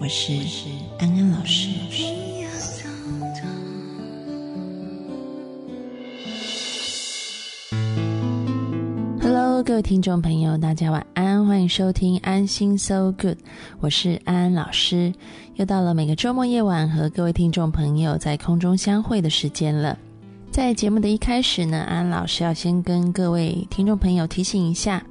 我是安安老师。Hello，各位听众朋友，大家晚安，欢迎收听安心 So Good，我是安安老师。又到了每个周末夜晚和各位听众朋友在空中相会的时间了。在节目的一开始呢，安安老师要先跟各位听众朋友提醒一下。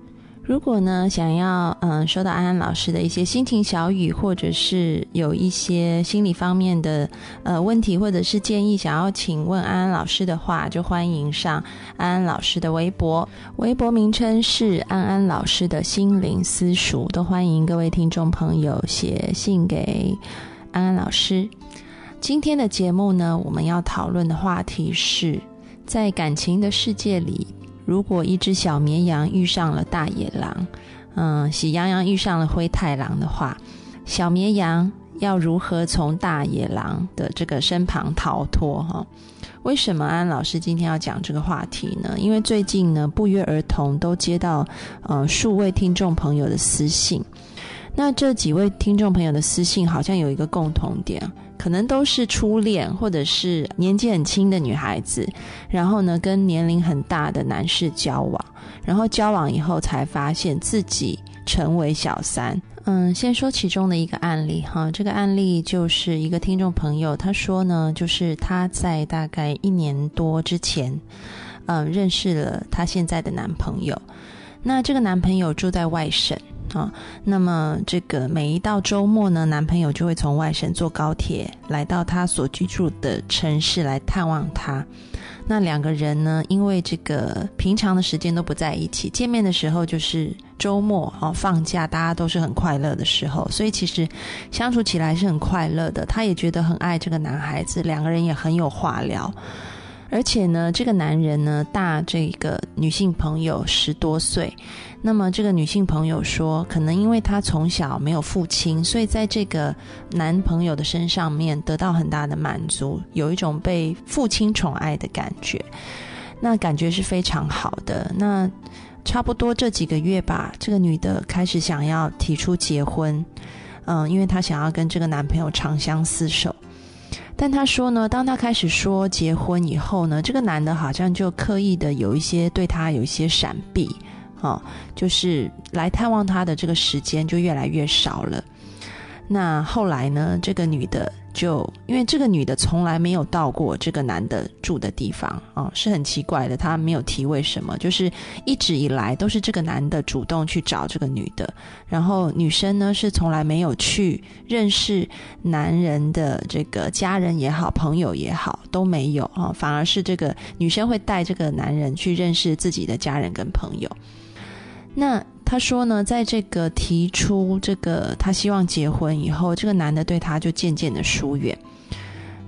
如果呢，想要嗯收到安安老师的一些心情小语，或者是有一些心理方面的呃问题，或者是建议，想要请问安安老师的话，就欢迎上安安老师的微博，微博名称是安安老师的心灵私塾，都欢迎各位听众朋友写信给安安老师。今天的节目呢，我们要讨论的话题是在感情的世界里。如果一只小绵羊遇上了大野狼，嗯，喜羊羊遇上了灰太狼的话，小绵羊要如何从大野狼的这个身旁逃脱？哈，为什么安老师今天要讲这个话题呢？因为最近呢，不约而同都接到呃数位听众朋友的私信，那这几位听众朋友的私信好像有一个共同点。可能都是初恋，或者是年纪很轻的女孩子，然后呢，跟年龄很大的男士交往，然后交往以后才发现自己成为小三。嗯，先说其中的一个案例哈，这个案例就是一个听众朋友，他说呢，就是他在大概一年多之前，嗯，认识了他现在的男朋友，那这个男朋友住在外省。啊，那么这个每一到周末呢，男朋友就会从外省坐高铁来到他所居住的城市来探望他。那两个人呢，因为这个平常的时间都不在一起，见面的时候就是周末哦，放假大家都是很快乐的时候，所以其实相处起来是很快乐的。他也觉得很爱这个男孩子，两个人也很有话聊。而且呢，这个男人呢大这个女性朋友十多岁，那么这个女性朋友说，可能因为她从小没有父亲，所以在这个男朋友的身上面得到很大的满足，有一种被父亲宠爱的感觉，那感觉是非常好的。那差不多这几个月吧，这个女的开始想要提出结婚，嗯，因为她想要跟这个男朋友长相厮守。但他说呢，当他开始说结婚以后呢，这个男的好像就刻意的有一些对他有一些闪避，哦，就是来探望他的这个时间就越来越少了。那后来呢，这个女的。就因为这个女的从来没有到过这个男的住的地方啊，是很奇怪的。她没有提为什么，就是一直以来都是这个男的主动去找这个女的，然后女生呢是从来没有去认识男人的这个家人也好，朋友也好都没有啊，反而是这个女生会带这个男人去认识自己的家人跟朋友。那。他说呢，在这个提出这个他希望结婚以后，这个男的对他就渐渐的疏远。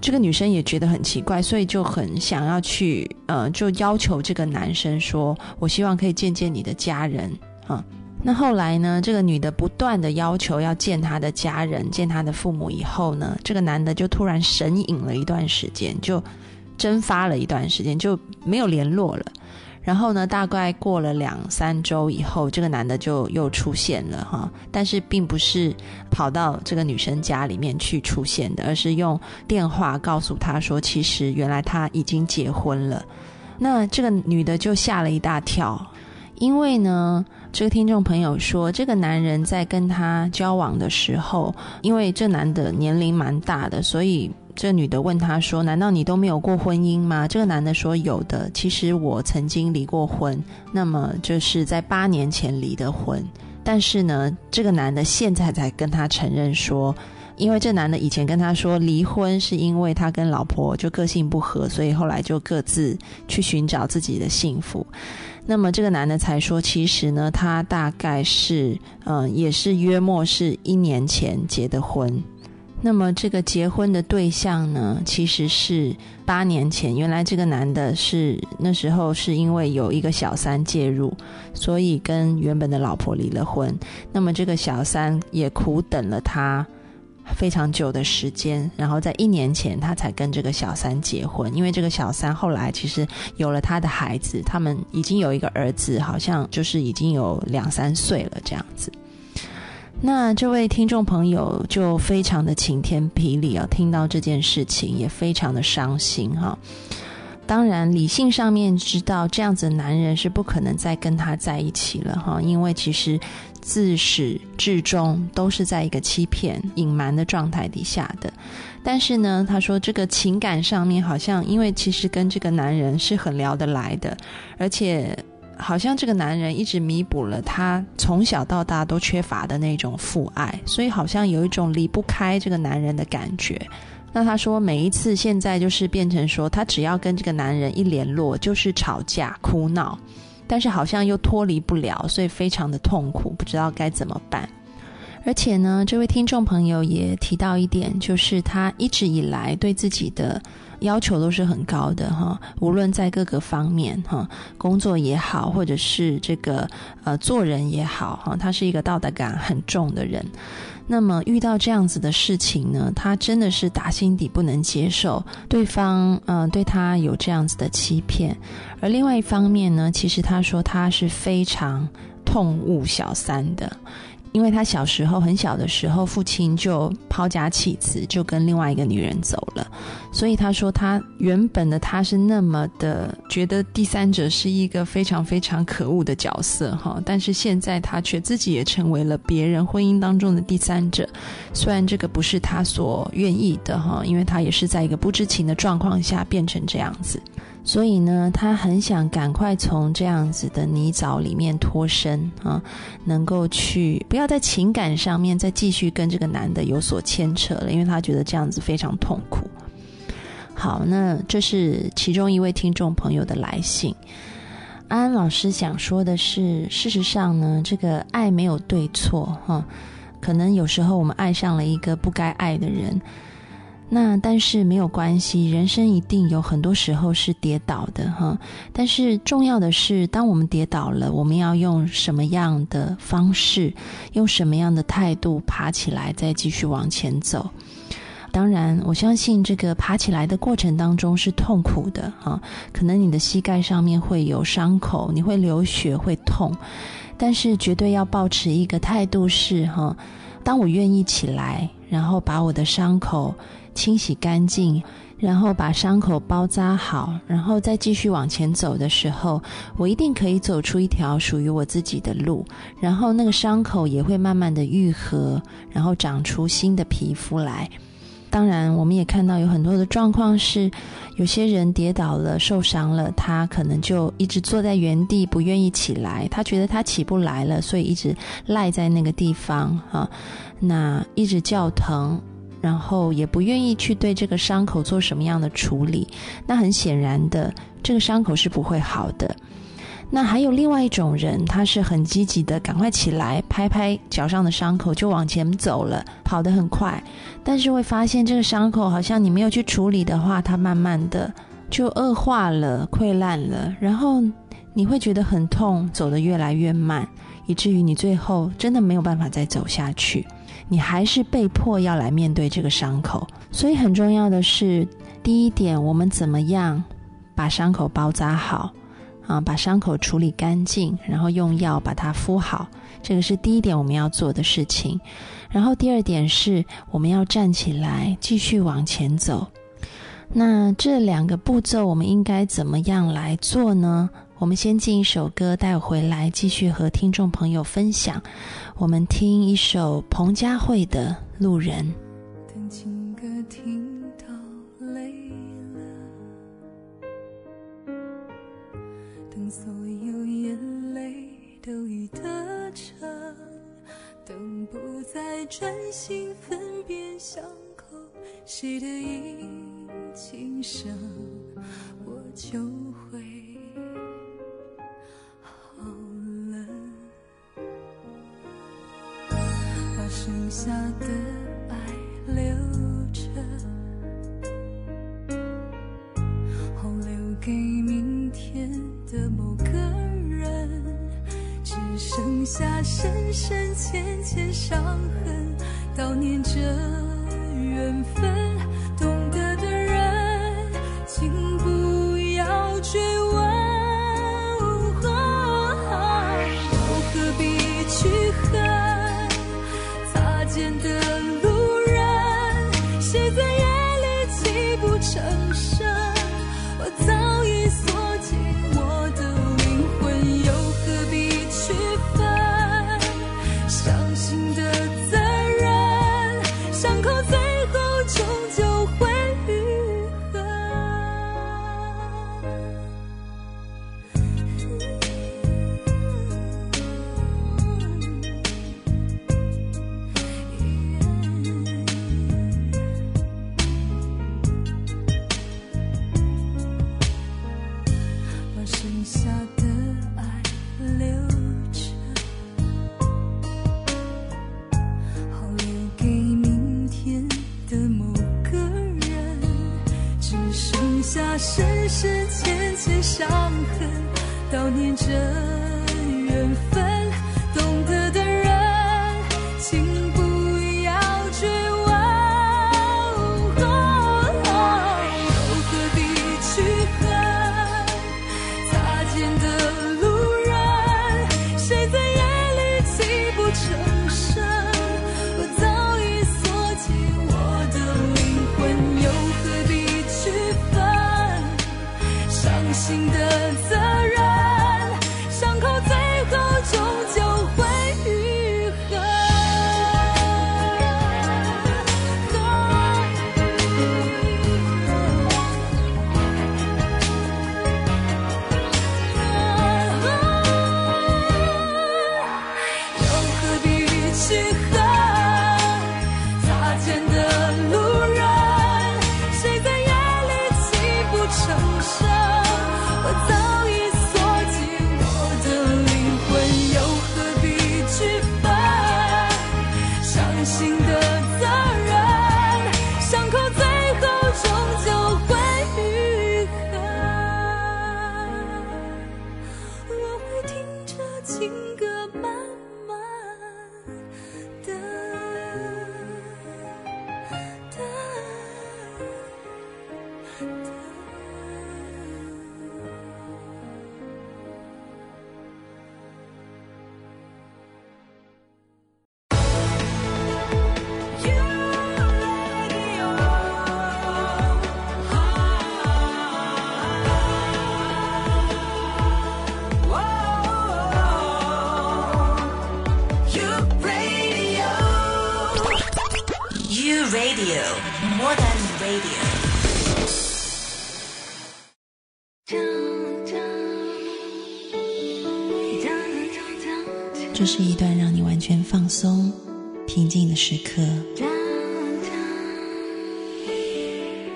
这个女生也觉得很奇怪，所以就很想要去，呃，就要求这个男生说：“我希望可以见见你的家人。”啊，那后来呢，这个女的不断的要求要见他的家人，见他的父母以后呢，这个男的就突然神隐了一段时间，就蒸发了一段时间，就没有联络了。然后呢，大概过了两三周以后，这个男的就又出现了哈，但是并不是跑到这个女生家里面去出现的，而是用电话告诉她说，其实原来他已经结婚了。那这个女的就吓了一大跳，因为呢，这个听众朋友说，这个男人在跟他交往的时候，因为这男的年龄蛮大的，所以。这女的问他说：“难道你都没有过婚姻吗？”这个男的说：“有的，其实我曾经离过婚，那么就是在八年前离的婚。但是呢，这个男的现在才跟他承认说，因为这男的以前跟他说离婚是因为他跟老婆就个性不合，所以后来就各自去寻找自己的幸福。那么这个男的才说，其实呢，他大概是，嗯，也是约莫是一年前结的婚。那么这个结婚的对象呢，其实是八年前。原来这个男的是那时候是因为有一个小三介入，所以跟原本的老婆离了婚。那么这个小三也苦等了他。非常久的时间，然后在一年前，他才跟这个小三结婚。因为这个小三后来其实有了他的孩子，他们已经有一个儿子，好像就是已经有两三岁了这样子。那这位听众朋友就非常的晴天霹雳啊，听到这件事情也非常的伤心哈。当然，理性上面知道这样子的男人是不可能再跟他在一起了哈，因为其实。自始至终都是在一个欺骗、隐瞒的状态底下的。但是呢，他说这个情感上面好像，因为其实跟这个男人是很聊得来的，而且好像这个男人一直弥补了他从小到大都缺乏的那种父爱，所以好像有一种离不开这个男人的感觉。那他说每一次现在就是变成说，他只要跟这个男人一联络，就是吵架、哭闹。但是好像又脱离不了，所以非常的痛苦，不知道该怎么办。而且呢，这位听众朋友也提到一点，就是他一直以来对自己的要求都是很高的哈，无论在各个方面哈，工作也好，或者是这个呃做人也好哈，他是一个道德感很重的人。那么遇到这样子的事情呢，他真的是打心底不能接受对方，嗯，对他有这样子的欺骗。而另外一方面呢，其实他说他是非常痛恶小三的。因为他小时候很小的时候，父亲就抛家弃子，就跟另外一个女人走了，所以他说他原本的他是那么的觉得第三者是一个非常非常可恶的角色哈，但是现在他却自己也成为了别人婚姻当中的第三者，虽然这个不是他所愿意的哈，因为他也是在一个不知情的状况下变成这样子。所以呢，他很想赶快从这样子的泥沼里面脱身啊，能够去不要在情感上面再继续跟这个男的有所牵扯了，因为他觉得这样子非常痛苦。好，那这是其中一位听众朋友的来信。安安老师想说的是，事实上呢，这个爱没有对错哈，可能有时候我们爱上了一个不该爱的人。那但是没有关系，人生一定有很多时候是跌倒的哈。但是重要的是，当我们跌倒了，我们要用什么样的方式，用什么样的态度爬起来，再继续往前走。当然，我相信这个爬起来的过程当中是痛苦的哈，可能你的膝盖上面会有伤口，你会流血，会痛。但是绝对要保持一个态度是哈，当我愿意起来，然后把我的伤口。清洗干净，然后把伤口包扎好，然后再继续往前走的时候，我一定可以走出一条属于我自己的路。然后那个伤口也会慢慢的愈合，然后长出新的皮肤来。当然，我们也看到有很多的状况是，有些人跌倒了、受伤了，他可能就一直坐在原地，不愿意起来。他觉得他起不来了，所以一直赖在那个地方啊，那一直叫疼。然后也不愿意去对这个伤口做什么样的处理，那很显然的，这个伤口是不会好的。那还有另外一种人，他是很积极的，赶快起来拍拍脚上的伤口就往前走了，跑得很快。但是会发现这个伤口好像你没有去处理的话，它慢慢的就恶化了、溃烂了，然后你会觉得很痛，走得越来越慢，以至于你最后真的没有办法再走下去。你还是被迫要来面对这个伤口，所以很重要的是，第一点，我们怎么样把伤口包扎好啊？把伤口处理干净，然后用药把它敷好，这个是第一点我们要做的事情。然后第二点是，我们要站起来继续往前走。那这两个步骤我们应该怎么样来做呢？我们先进一首歌，待会回来继续和听众朋友分享。我们听一首彭佳慧的《路人》。等情歌听到累了，等所有眼泪都已得逞，等不再专心分辨伤口谁的已轻声，我就会。剩下的爱留着，后留给明天的某个人。只剩下深深浅浅伤痕，悼念着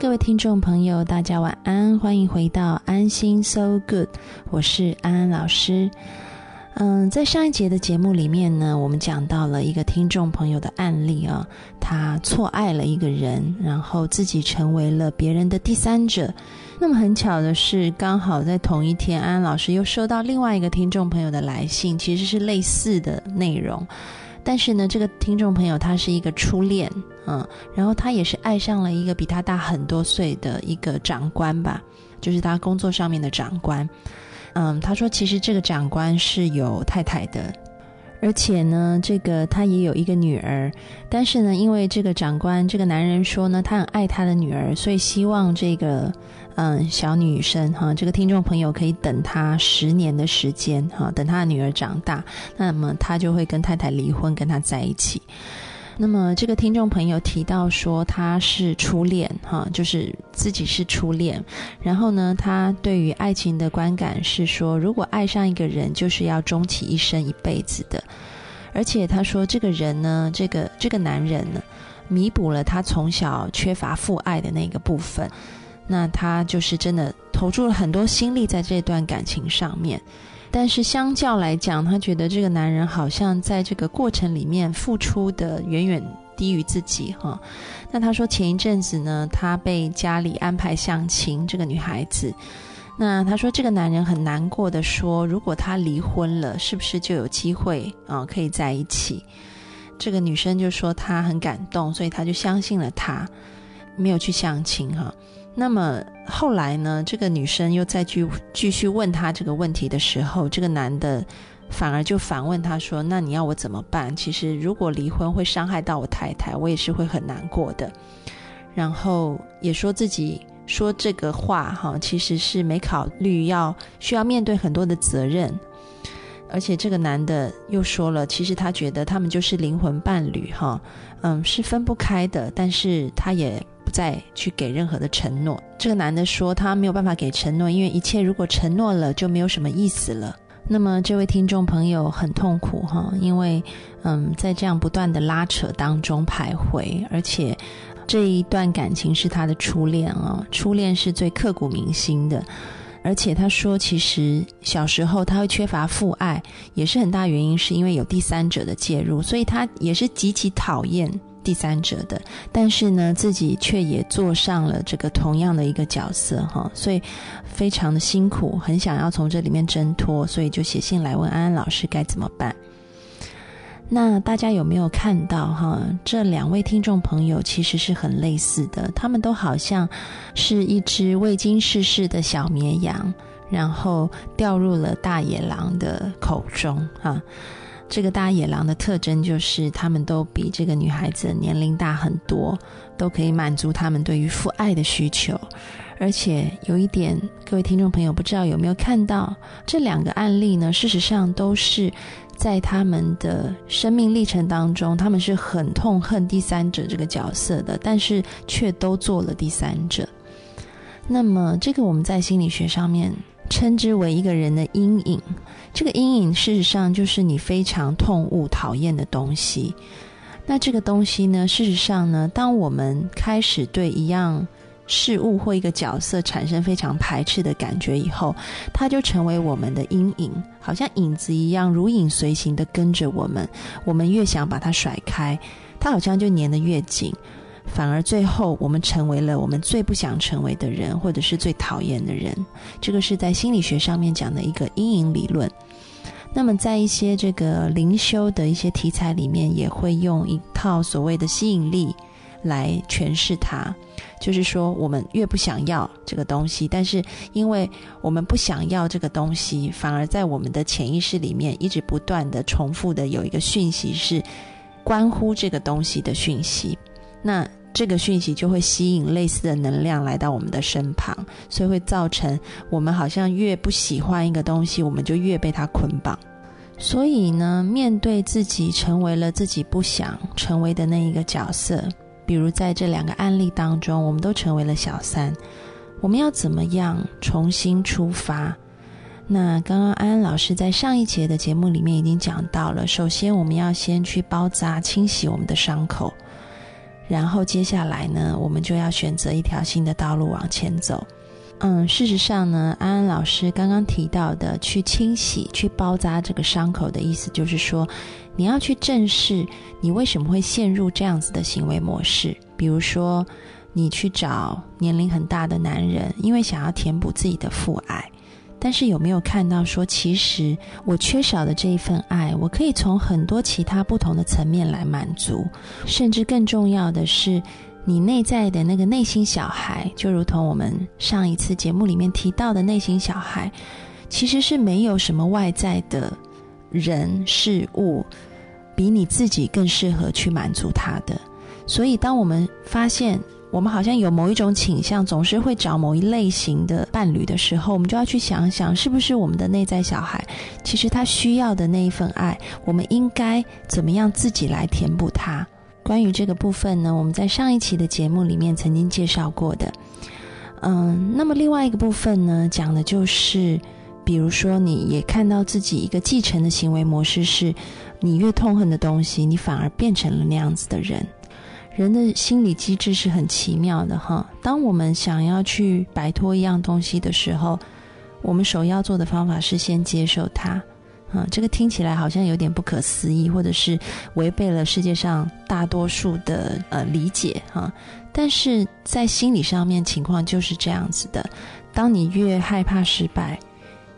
各位听众朋友，大家晚安，欢迎回到安心 So Good，我是安安老师。嗯，在上一节的节目里面呢，我们讲到了一个听众朋友的案例啊，他错爱了一个人，然后自己成为了别人的第三者。那么很巧的是，刚好在同一天，安安老师又收到另外一个听众朋友的来信，其实是类似的内容。但是呢，这个听众朋友他是一个初恋，嗯，然后他也是爱上了一个比他大很多岁的一个长官吧，就是他工作上面的长官。嗯，他说其实这个长官是有太太的，而且呢，这个他也有一个女儿，但是呢，因为这个长官这个男人说呢，他很爱他的女儿，所以希望这个嗯小女生哈，这个听众朋友可以等他十年的时间哈，等他的女儿长大，那么他就会跟太太离婚，跟他在一起。那么这个听众朋友提到说他是初恋，哈，就是自己是初恋。然后呢，他对于爱情的观感是说，如果爱上一个人，就是要终其一生、一辈子的。而且他说，这个人呢，这个这个男人呢，弥补了他从小缺乏父爱的那个部分。那他就是真的投注了很多心力在这段感情上面。但是相较来讲，他觉得这个男人好像在这个过程里面付出的远远低于自己哈。那他说前一阵子呢，他被家里安排相亲，这个女孩子。那他说这个男人很难过的说，如果他离婚了，是不是就有机会啊可以在一起？这个女生就说她很感动，所以她就相信了他，没有去相亲哈。那么后来呢？这个女生又再去继续问他这个问题的时候，这个男的反而就反问他说：“那你要我怎么办？其实如果离婚会伤害到我太太，我也是会很难过的。”然后也说自己说这个话哈，其实是没考虑要需要面对很多的责任，而且这个男的又说了，其实他觉得他们就是灵魂伴侣哈，嗯，是分不开的，但是他也。再去给任何的承诺，这个男的说他没有办法给承诺，因为一切如果承诺了就没有什么意思了。那么这位听众朋友很痛苦哈，因为嗯，在这样不断的拉扯当中徘徊，而且这一段感情是他的初恋啊，初恋是最刻骨铭心的。而且他说，其实小时候他会缺乏父爱，也是很大原因，是因为有第三者的介入，所以他也是极其讨厌。第三者的，但是呢，自己却也做上了这个同样的一个角色哈，所以非常的辛苦，很想要从这里面挣脱，所以就写信来问安安老师该怎么办。那大家有没有看到哈？这两位听众朋友其实是很类似的，他们都好像是一只未经世事的小绵羊，然后掉入了大野狼的口中哈。这个大野狼的特征就是，他们都比这个女孩子年龄大很多，都可以满足他们对于父爱的需求。而且有一点，各位听众朋友不知道有没有看到，这两个案例呢？事实上都是在他们的生命历程当中，他们是很痛恨第三者这个角色的，但是却都做了第三者。那么，这个我们在心理学上面。称之为一个人的阴影，这个阴影事实上就是你非常痛恶、讨厌的东西。那这个东西呢，事实上呢，当我们开始对一样事物或一个角色产生非常排斥的感觉以后，它就成为我们的阴影，好像影子一样，如影随形的跟着我们。我们越想把它甩开，它好像就粘得越紧。反而最后，我们成为了我们最不想成为的人，或者是最讨厌的人。这个是在心理学上面讲的一个阴影理论。那么，在一些这个灵修的一些题材里面，也会用一套所谓的吸引力来诠释它。就是说，我们越不想要这个东西，但是因为我们不想要这个东西，反而在我们的潜意识里面一直不断的重复的有一个讯息是关乎这个东西的讯息。那这个讯息就会吸引类似的能量来到我们的身旁，所以会造成我们好像越不喜欢一个东西，我们就越被它捆绑。所以呢，面对自己成为了自己不想成为的那一个角色，比如在这两个案例当中，我们都成为了小三，我们要怎么样重新出发？那刚刚安安老师在上一节的节目里面已经讲到了，首先我们要先去包扎、清洗我们的伤口。然后接下来呢，我们就要选择一条新的道路往前走。嗯，事实上呢，安安老师刚刚提到的去清洗、去包扎这个伤口的意思，就是说你要去正视你为什么会陷入这样子的行为模式。比如说，你去找年龄很大的男人，因为想要填补自己的父爱。但是有没有看到说，其实我缺少的这一份爱，我可以从很多其他不同的层面来满足，甚至更重要的是，你内在的那个内心小孩，就如同我们上一次节目里面提到的内心小孩，其实是没有什么外在的人事物，比你自己更适合去满足他的。所以，当我们发现，我们好像有某一种倾向，总是会找某一类型的伴侣的时候，我们就要去想想，是不是我们的内在小孩，其实他需要的那一份爱，我们应该怎么样自己来填补它？关于这个部分呢，我们在上一期的节目里面曾经介绍过的。嗯，那么另外一个部分呢，讲的就是，比如说你也看到自己一个继承的行为模式是，你越痛恨的东西，你反而变成了那样子的人。人的心理机制是很奇妙的哈。当我们想要去摆脱一样东西的时候，我们首要做的方法是先接受它。啊，这个听起来好像有点不可思议，或者是违背了世界上大多数的呃理解哈。但是在心理上面，情况就是这样子的。当你越害怕失败，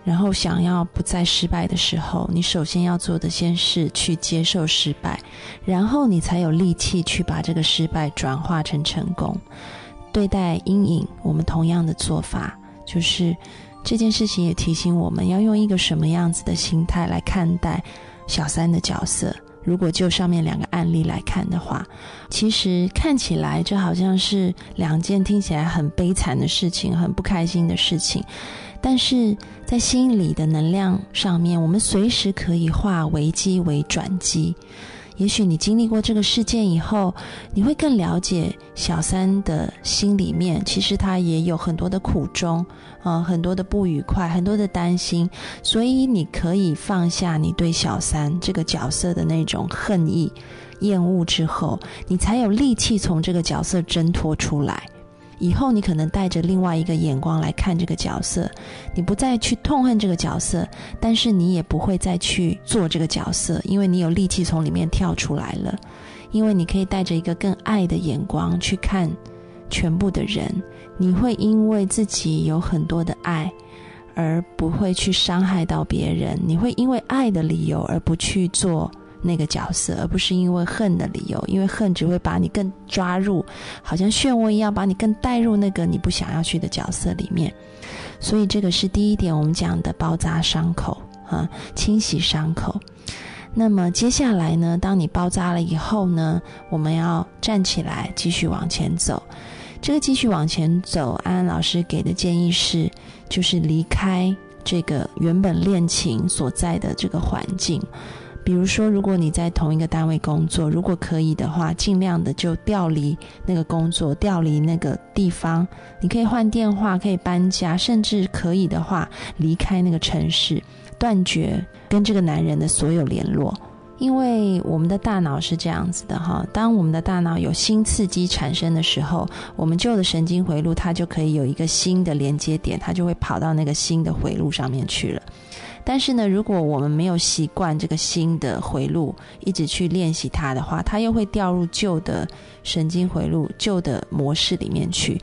然后想要不再失败的时候，你首先要做的先是去接受失败，然后你才有力气去把这个失败转化成成功。对待阴影，我们同样的做法就是。这件事情也提醒我们要用一个什么样子的心态来看待小三的角色。如果就上面两个案例来看的话，其实看起来这好像是两件听起来很悲惨的事情，很不开心的事情。但是在心理的能量上面，我们随时可以化危机为转机。也许你经历过这个事件以后，你会更了解小三的心里面，其实他也有很多的苦衷，啊，很多的不愉快，很多的担心，所以你可以放下你对小三这个角色的那种恨意、厌恶之后，你才有力气从这个角色挣脱出来。以后你可能带着另外一个眼光来看这个角色，你不再去痛恨这个角色，但是你也不会再去做这个角色，因为你有力气从里面跳出来了。因为你可以带着一个更爱的眼光去看全部的人，你会因为自己有很多的爱，而不会去伤害到别人。你会因为爱的理由而不去做。那个角色，而不是因为恨的理由，因为恨只会把你更抓入，好像漩涡一样，把你更带入那个你不想要去的角色里面。所以这个是第一点，我们讲的包扎伤口啊，清洗伤口。那么接下来呢，当你包扎了以后呢，我们要站起来继续往前走。这个继续往前走，安安老师给的建议是，就是离开这个原本恋情所在的这个环境。比如说，如果你在同一个单位工作，如果可以的话，尽量的就调离那个工作，调离那个地方。你可以换电话，可以搬家，甚至可以的话离开那个城市，断绝跟这个男人的所有联络。因为我们的大脑是这样子的哈，当我们的大脑有新刺激产生的时候，我们旧的神经回路它就可以有一个新的连接点，它就会跑到那个新的回路上面去了。但是呢，如果我们没有习惯这个新的回路，一直去练习它的话，它又会掉入旧的神经回路、旧的模式里面去。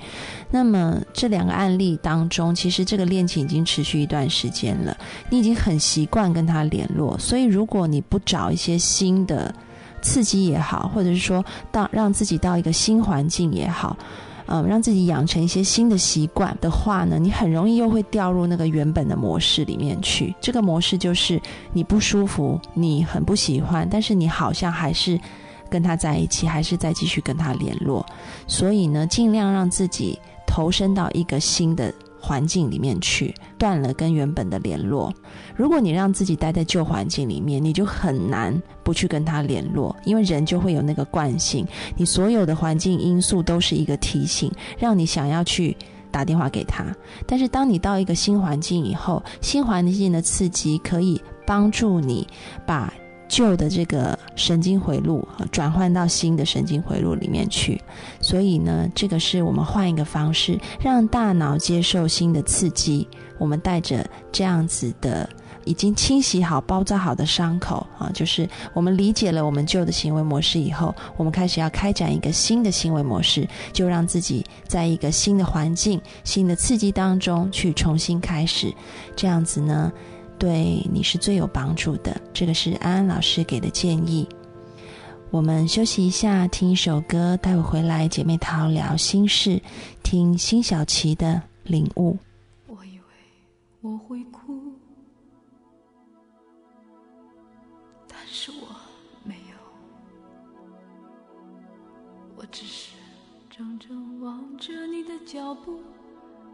那么这两个案例当中，其实这个恋情已经持续一段时间了，你已经很习惯跟他联络，所以如果你不找一些新的刺激也好，或者是说到让自己到一个新环境也好。嗯，让自己养成一些新的习惯的话呢，你很容易又会掉入那个原本的模式里面去。这个模式就是你不舒服，你很不喜欢，但是你好像还是跟他在一起，还是在继续跟他联络。所以呢，尽量让自己投身到一个新的。环境里面去断了跟原本的联络。如果你让自己待在旧环境里面，你就很难不去跟他联络，因为人就会有那个惯性。你所有的环境因素都是一个提醒，让你想要去打电话给他。但是当你到一个新环境以后，新环境的刺激可以帮助你把。旧的这个神经回路转换到新的神经回路里面去，所以呢，这个是我们换一个方式，让大脑接受新的刺激。我们带着这样子的已经清洗好、包扎好的伤口啊，就是我们理解了我们旧的行为模式以后，我们开始要开展一个新的行为模式，就让自己在一个新的环境、新的刺激当中去重新开始，这样子呢。对你是最有帮助的，这个是安安老师给的建议。我们休息一下，听一首歌，待会回来姐妹淘聊心事，听辛晓琪的领悟。我以为我会哭，但是我没有，我只是怔怔望着你的脚步，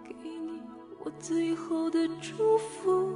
给你我最后的祝福。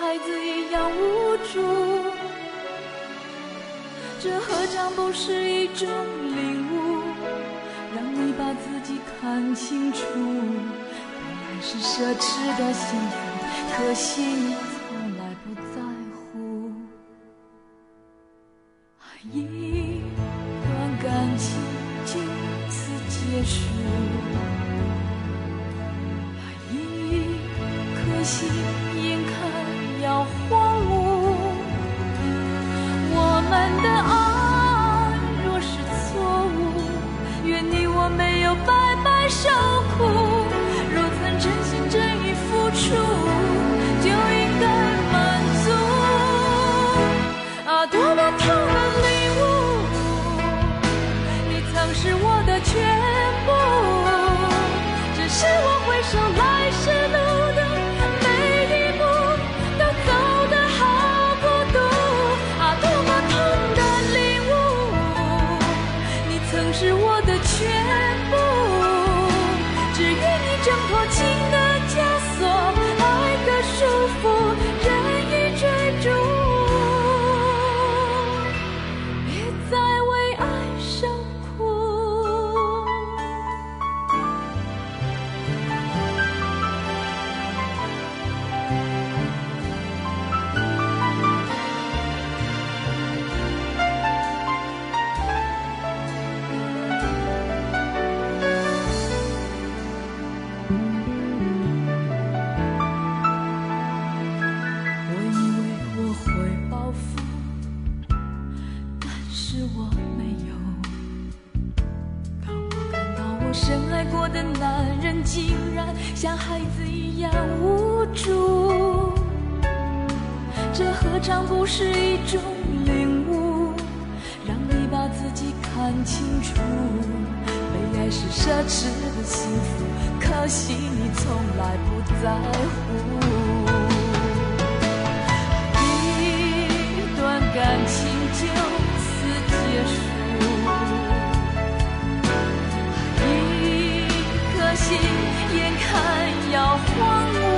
孩子一样无助，这何尝不是一种领悟？让你把自己看清楚，本来是奢侈的幸福，可惜你从来不在乎。一段感情就此结束。一颗心可惜你从来不在乎。一段感情就此结束。一颗心眼看要荒芜。